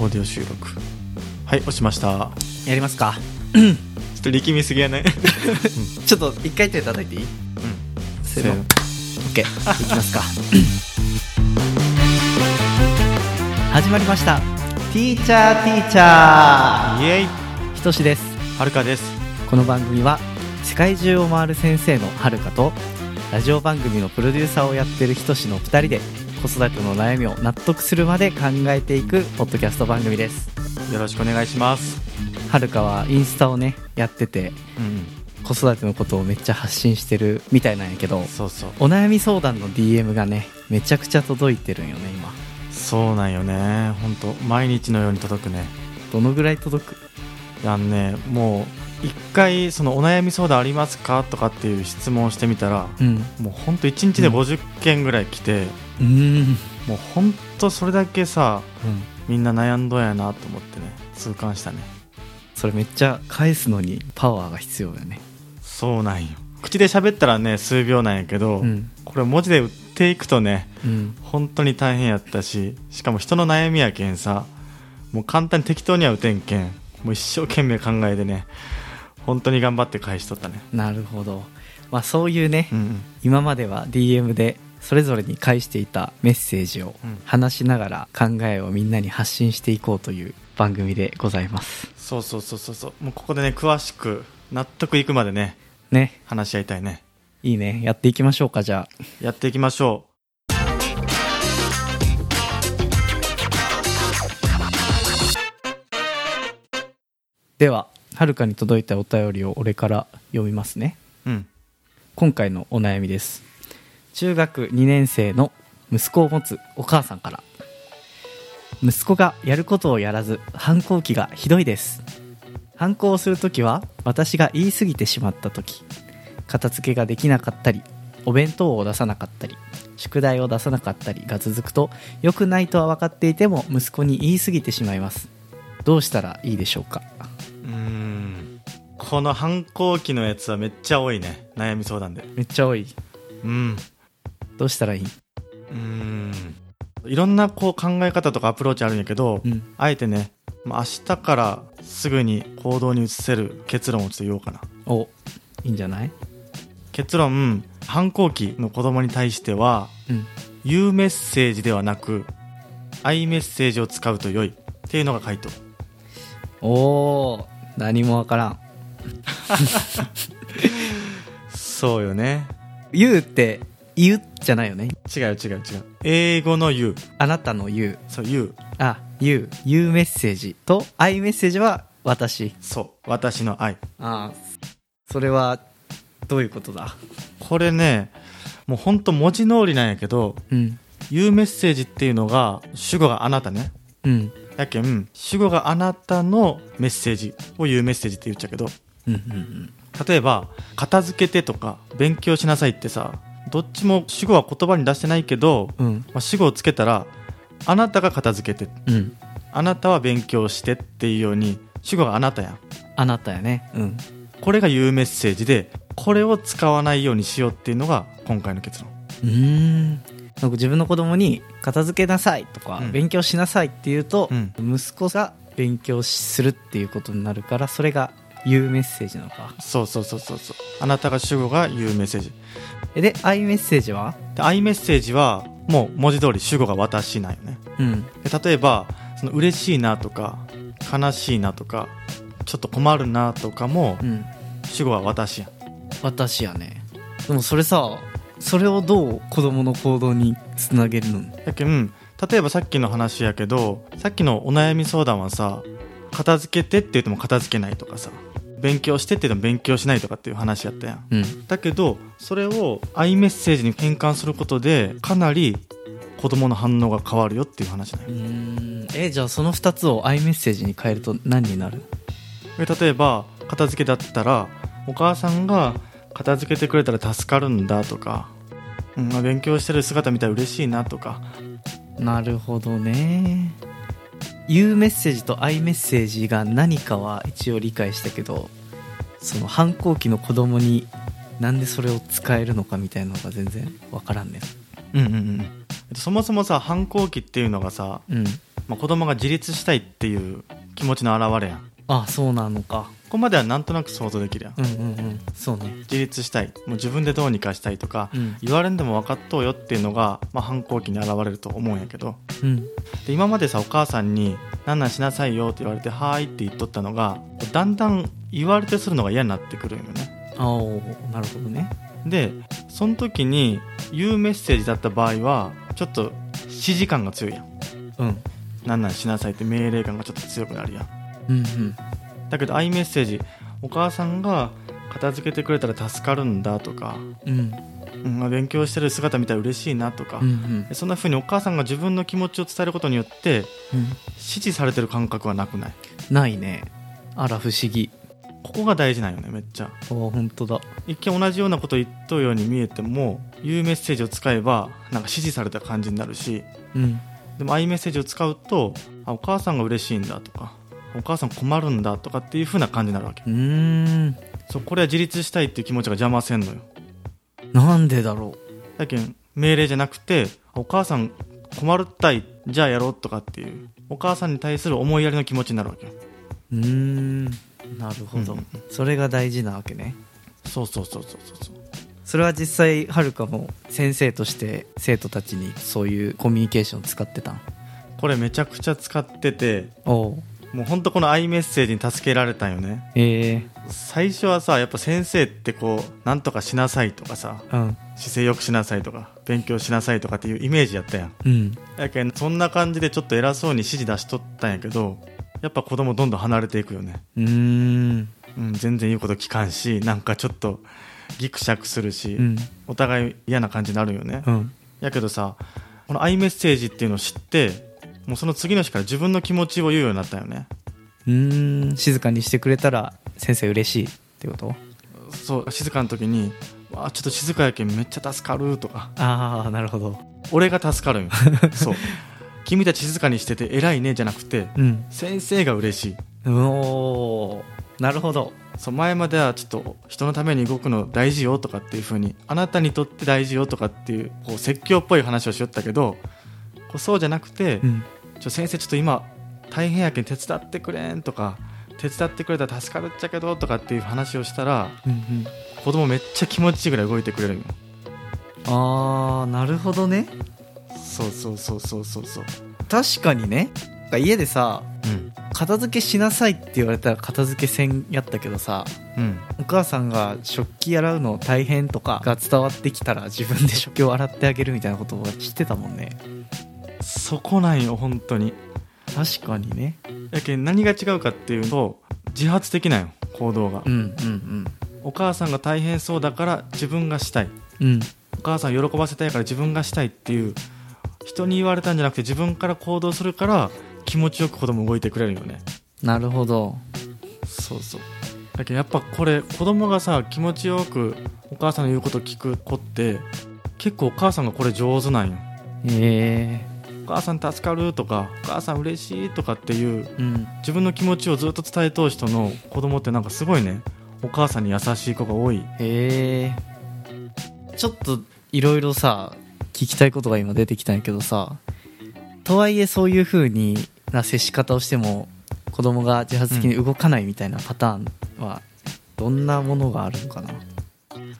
オーディオ収録。はい押しました。やりますか。ちょっと力みすぎやねちょっと一回手叩いていい？うん。せーの。OK いきますか。始まりました。ティーチャーティーチャー。イエイ。ひとしです。はるかです。この番組は世界中を回る先生のはるかとラジオ番組のプロデューサーをやってるひとしの2人で子育ての悩みを納得するまで考えていくポッドキャスト番組です。よろしくお願いします。はるかはインスタをねやっててうん。子育てのことをめっちゃ発信してるみたいなんやけどそうそう。お悩み相談の DM がねめちゃくちゃ届いてるんよね今。そうなんよね。ほんと毎日のように届くね。どのぐらい届く？いやねもう一回そのお悩み相談ありますかとかっていう質問をしてみたらうん。もうほんと1日でうん。50件ぐらい来て、うん。もうほんとそれだけさみんな悩んどんやなと思ってね痛感したね。それめっちゃ返すのにパワーが必要よね。そうなんよ。口で喋ったらね数秒なんやけど、うん。これ文字で打っていくとねうん。本当に大変やったししかも人の悩みやけんさもう簡単に適当には打てんけんもう一生懸命考えてね本当に頑張って返しとったね。なるほど。まあそういうね、うんうん。今までは DM でそれぞれに返していたメッセージをうん。話しながら考えをみんなに発信していこうという番組でございます。そうそうそうそうそう。もうここでね詳しく納得いくまでねね。話し合いたいね。いいね。やっていきましょうかじゃあ。やっていきましょでははるかに届いたお便りを俺から読みますね。ううん。今回のお悩みです。中学2年生の息子を持つお母さんから。息子がやることをやらず反抗期がひどいです。反抗をするときは私が言い過ぎてしまったとき片付けができなかったりお弁当を出さなかったり宿題を出さなかったりが続くと良くないとは分かっていても息子に言い過ぎてしまいます。どうしたらいいでしょうか？うーん。この反抗期のやつはめっちゃ多いね。悩み相談で。めっちゃ多い。うん。どうしたらいい？うーん。いろんなこう考え方とかアプローチあるんやけど、うん。あえてねまあ明日からすぐに行動に移せる結論をちょっと言おうかな。おいいんじゃない？結論反抗期の子供に対してはうん。言うメッセージではなくアイメッセージを使うと良いっていうのが回答。おー何もわからん。そうよね。言うって言うじゃないよね。違う違う違う。英語の言う。あなたの言う。そう言う。あ言う。言うメッセージとアイメッセージは私。そう私の愛。ああそれはどういうことだ？これねもうほんと文字通りなんやけどうん。言うメッセージっていうのが主語があなたね。うんやけん主語があなたのメッセージを言うメッセージって言っちゃうけどうんうん例えば「片付けて」とか「勉強しなさい」ってさどっちも主語は言葉に出してないけど、うん。まあ、主語をつけたら「あなたが片付けて」うん「あなたは勉強して」っていうように主語があなたやん。あなたやね。うん。これが言うメッセージでこれを使わないようにしようっていうのが今回の結論。うーんなんか自分の子供に片付けなさいとか、うん。勉強しなさいって言うと、うん。息子が勉強するっていうことになるからそれが言うメッセージなのか。そうそうそうそうそうあなたが主語が言うメッセージ。えでアイメッセージは？でアイメッセージはもう文字通り主語が私なんよね。うん。で例えばその嬉しいなとか悲しいなとかちょっと困るなとかもうん。主語は私やん。私やね。でもそれさそれをどう子供の行動につなげるの？やけん例えばさっきの話やけどさっきのお悩み相談はさ片付けてって言っても片付けないとかさ勉強してって言っても勉強しないとかっていう話やったやん。うん。だけどそれをアイメッセージに変換することでかなり子供の反応が変わるよっていう話なんよえじゃあその2つをアイメッセージに変えると何になる？え例えば片付けだったらお母さんが片付けてくれたら助かるんだとか、うんまあ、勉強してる姿見たら嬉しいなとか。なるほどね。言うメッセージとアイメッセージが何かは一応理解したけどその反抗期の子供になんでそれを使えるのかみたいなのが全然わからんね。うんうんうん。そもそもさ反抗期っていうのがさ、うん。ままあ、子供が自立したいっていう気持ちの表れやん。あそうなのかここまではなんとなく想像できるやん。うんうんうん。そうね。自立したい。もう自分でどうにかしたいとか、うん。言われんでも分かっとうよっていうのが、まあ、反抗期に現れると思うんやけど。うん。で今までさお母さんに「なんなんしなさいよ」って言われて「はーい」って言っとったのがだんだん言われてするのが嫌になってくるんよね。あおなるほどね。でその時に言うメッセージだった場合はちょっと指示感が強いやん。うん。なんなんしなさいって命令感がちょっと強くなるやん。うんうんだけど i メッセージお母さんが片付けてくれたら助かるんだとか、うん。うんまあ勉強してる姿見たら嬉しいなとか、うんうん。そんな風にお母さんが自分の気持ちを伝えることによってうん。支持されてる感覚はなくない？ないね。あら不思議。ここが大事なんよねめっちゃ。お本当だ。一見同じようなこと言っとるように見えても言うメッセージを使えばなんか支持された感じになるしうん。でも i メッセージを使うとあお母さんが嬉しいんだとかお母さん困るんだとかっていう風な感じになるわけ。うーん。そうこれは自立したいっていう気持ちが邪魔せんのよ。なんでだろだけん命令じゃなくてお母さん困るったいじゃあやろうとかっていうお母さんに対する思いやりの気持ちになるわけよ。うん。なるほど、うん。それが大事なわけね。そうそうそうそうそうそう。それは実際はるかも先生として生徒たちにそういうコミュニケーション使ってたん？これめちゃくちゃ使ってておうもうほんとこの i メッセージに助けられたんよね。え最初はさやっぱ先生ってこうなんとかしなさいとかさえうん。姿勢よくしなさいとか勉強しなさいとかっていうイメージやったやん。うん。やけんそんな感じでちょっと偉そうに指示出しとったんやけどやっぱ子供どんどん離れていくよね。うーん。うん、全然言うこと聞かんしなんかちょっとギクシャクするし、うん。お互い嫌な感じになるよね、うん。やけどさこの i メッセージっていうのを知ってもうその次の日から自分の気持ちを言うようになったよね。うーん静かにしてくれたら先生嬉しい。ってこと？そう静かな時に「わあちょっと静かやけんめっちゃ助かる」とか。ああなるほど。俺が助かるんよ。そう。君たち静かにしてて偉いねじゃなくてうん。先生が嬉しい。おーなるほど。そう前まではちょっと人のために動くの大事よとかっていう風にあなたにとって大事よとかっていうこう説教っぽい話をしよったけどこうそうじゃなくて、うんちょ先生ちょっと今大変やけん手伝ってくれんとか手伝ってくれたら助かるっちゃけどとかっていう話をしたらうんうん。子供めっちゃ気持ちいいぐらい動いてくれるんよ。ああなるほどね。そうそうそうそうそうそう。確かにね。家でさうん。片付けしなさいって言われたら片付けせんやったけどさうん。お母さんが食器洗うの大変とかが伝わってきたら自分で食器を洗ってあげるみたいなことを知ってたもんねそこなんよ本当に。確かにね。やけん何が違うかっていうと自発的なんよ行動が。うんうんお母さんが大変そうだから自分がしたい。うん。うんお母さんを喜ばせたいから自分がしたいっていう人に言われたんじゃなくて自分から行動するから気持ちよく子供動いてくれるよね。なるほど。そうそう。だけどやっぱこれ子供がさ気持ちよくお母さんの言うこと聞く子って結構お母さんがこれ上手なんよ。え。お母さん助かるとかお母さん嬉しいとかっていうえうん。自分の気持ちをずっと伝え通す人の子供ってなんかすごいね。お母さんに優しい子が多い。へえ。ちょっといろいろさ聞きたいことが今出てきたんやけどさとはいえそういう風にな接し方をしても子供が自発的に動かないみたいなパターンはどんなものがあるのかな、い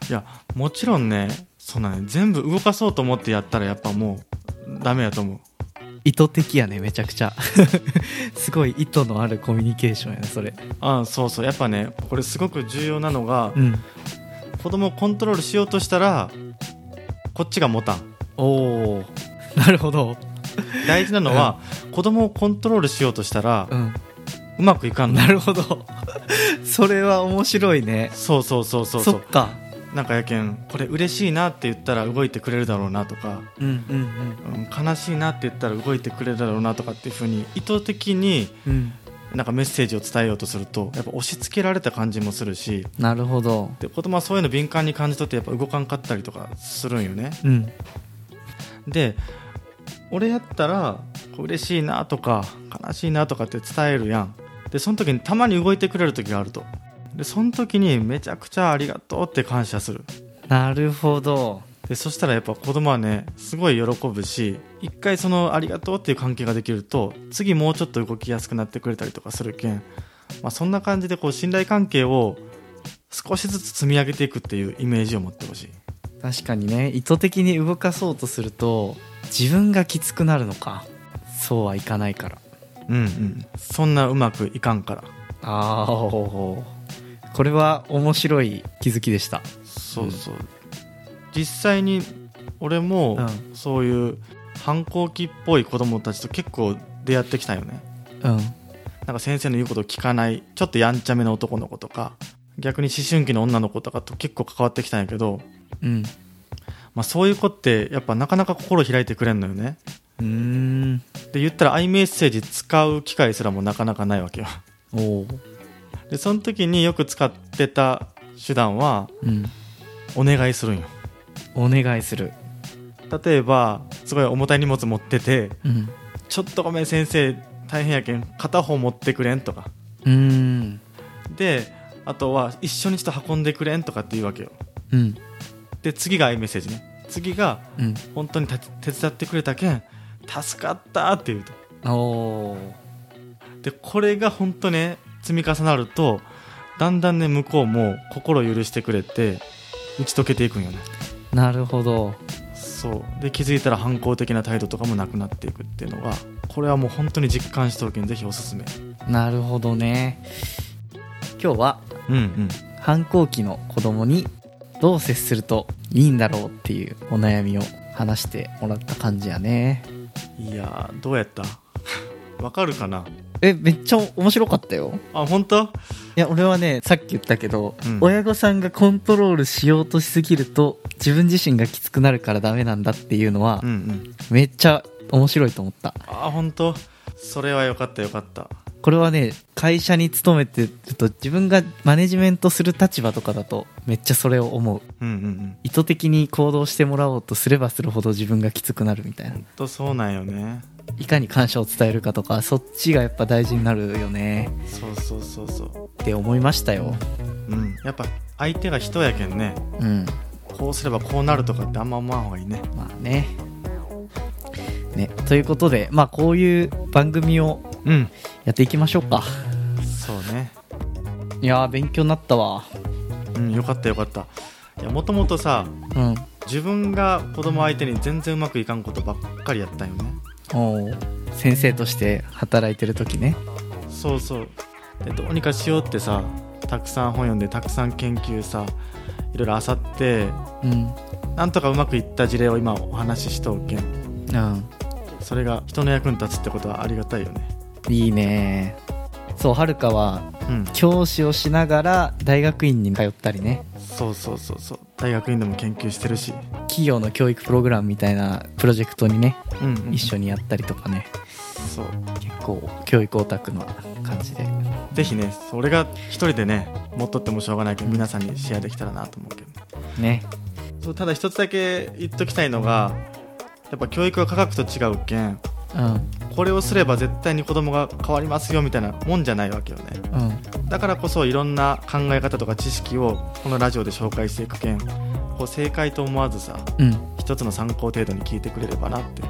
やもちろんねそうなんね全部動かそうと思ってやったらやっぱもうダメやと思う意図的やねめちゃくちゃ。すごい意図のあるコミュニケーションやねそれ。あそうそう。やっぱねこれすごく重要なのがうん。子供をコントロールしようとしたらこっちが持たん。おおなるほど。大事なのは、子供をコントロールしようとしたらうん。うまくいかんの。なるほど。それは面白いね。そうそうそうそうそそうっかなんかやけんこれ嬉しいなって言ったら動いてくれるだろうなとか、うんうんうん、悲しいなって言ったら動いてくれるだろうなとかっていうふうに意図的になんかメッセージを伝えようとするとやっぱ押し付けられた感じもするしなるほど。で子供はそういうの敏感に感じ取ってやっぱ動かんかったりとかするんよね。うん。で俺やったら嬉しいなとか悲しいなとかって伝えるやん。でその時にたまに動いてくれる時があるとでその時にめちゃくちゃありがとうって感謝する。なるほど。でそしたらやっぱ子供はねすごい喜ぶし一回そのありがとうっていう関係ができると次もうちょっと動きやすくなってくれたりとかするけん、まあ、そんな感じでこう信頼関係を少しずつ積み上げていくっていうイメージを持ってほしい。確かにね。意図的に動かそうとすると自分がきつくなるのかそうはいかないから。うんうん。そんなうまくいかんから。ああこれは面白い気づきでした。そうそう、実際に俺もうん。そういう反抗期っぽい子供たちと結構出会ってきたよね。うん。なんか先生の言うことを聞かないちょっとやんちゃめな男の子とか逆に思春期の女の子とかと結構関わってきたんやけど、うん。まあ、そういう子ってやっぱなかなか心開いてくれんのよね。うーん。で言ったら i メッセージ使う機会すらもなかなかないわけよ。おおでその時によく使ってた手段はうん。お願いするんよ。お願いする。例えばすごい重たい荷物持っててうん。ちょっとごめん先生大変やけん片方持ってくれんとか。うーん。であとは一緒にちょっと運んでくれんとかって言うわけよ。うん。で次が i メッセージね。次がうん。本当にた手伝ってくれたけん助かったって言うと。おおでこれが本当ね積み重なるとだんだんね向こうも心許してくれて打ち解けていくんよね。なるほど。そう。で気づいたら反抗的な態度とかもなくなっていくっていうのがこれはもう本当に実感しておけんぜひおすすめ。なるほどね。今日はうんうん。反抗期の子供にどう接するといいんだろうっていうお悩みを話してもらった感じやね。いやーどうやった？わかるかな？えめっちゃ面白かったよ。あ本当？いや俺はねさっき言ったけど、うん。親御さんがコントロールしようとしすぎると自分自身がきつくなるからダメなんだっていうのはうんうん。めっちゃ面白いと思った。あ本当？それはよかったよかったこれはね会社に勤めてると自分がマネジメントする立場とかだとめっちゃそれを思う。うんうんうん。意図的に行動してもらおうとすればするほど自分がきつくなるみたいな。本当そうなんよね。いかに感謝を伝えるかとかそっちがやっぱ大事になるよね。そうそうそうそって思いましたよ。ううん。やっぱ相手が人やけんね。うん。こうすればこうなるとかってあんま思わん方がいいね。まあね。ね。ということでまあこういう番組をうんやっていきましょうか。そうね。いやー勉強になったわ。うんよかったよかった。いやもともとさうん。自分が子供相手に全然うまくいかんことばっかりやったんよね。おー先生として働いてる時ね。そうそう。でどうにかしようってさたくさん本読んでたくさん研究さいろいろあさってうん。なんとかうまくいった事例を今お話ししとうけん。うん。それが人の役に立つってことはありがたいよねいいね。そうはるかはうん。教師をしながら大学院に通ったりね。そうそうそうそう。大学院でも研究してるし。企業の教育プログラムみたいなプロジェクトにねうん、うん、一緒にやったりとかね。そう。結構教育オタクな感じで。ぜひねそれが一人でね持っとってもしょうがないけど皆さんにシェアできたらなと思うけどね。そうただ一つだけ言っときたいのがやっぱ教育は科学と違うけんこれをすれば絶対に子供が変わりますよみたいなもんじゃないわけよね。うん。だからこそいろんな考え方とか知識をこのラジオで紹介していくけんこう正解と思わずさうん。一つの参考程度に聞いてくれればなって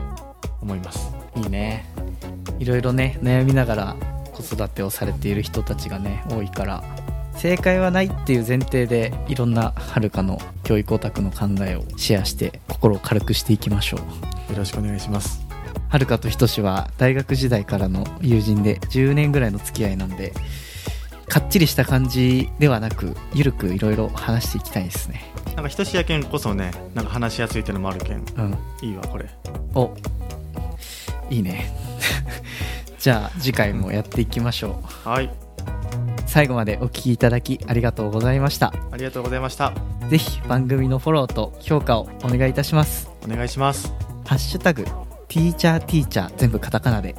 思います。いいね。いろいろね悩みながら子育てをされている人たちがね多いから正解はないっていう前提でいろんなはるかの教育オタクの考えをシェアして心を軽くしていきましょう。よろしくお願いしますはるかとひとしは大学時代からの友人で10年ぐらいの付き合いなんでかっちりした感じではなくゆるくいろいろ話していきたいですね。なんかひとしやけんこそねなんか話しやすいっていうのもあるけんうん。いいわこれ。お。いいね。じゃあ次回もやっていきましょう。はい。最後までお聞きいただきありがとうございました。ありがとうございました。ぜひ番組のフォローと評価をお願いいたします。お願いします。ハッシュタグティーチャーティーチャー全部カタカナで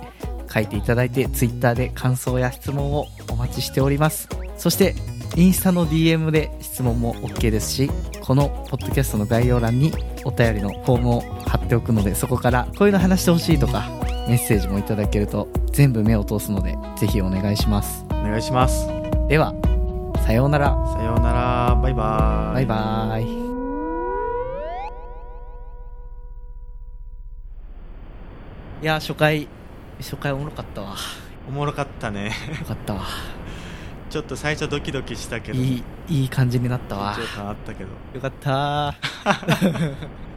書いていただいてツイッターで感想や質問をお待ちしております。そしてインスタの DM で質問も OK ですしこのポッドキャストの概要欄にお便りのフォームを貼っておくのでそこからこういうの話してほしいとかメッセージもいただけると全部目を通すのでぜひお願いします。お願いします。ではさようなら。さようなら。バイバーイ。バイバイいや初回初回おもろかったわ。おもろかったね。よかったわ。ちょっと最初ドキドキしたけど。いいいい感じになったわ。緊張感あったけど。よかった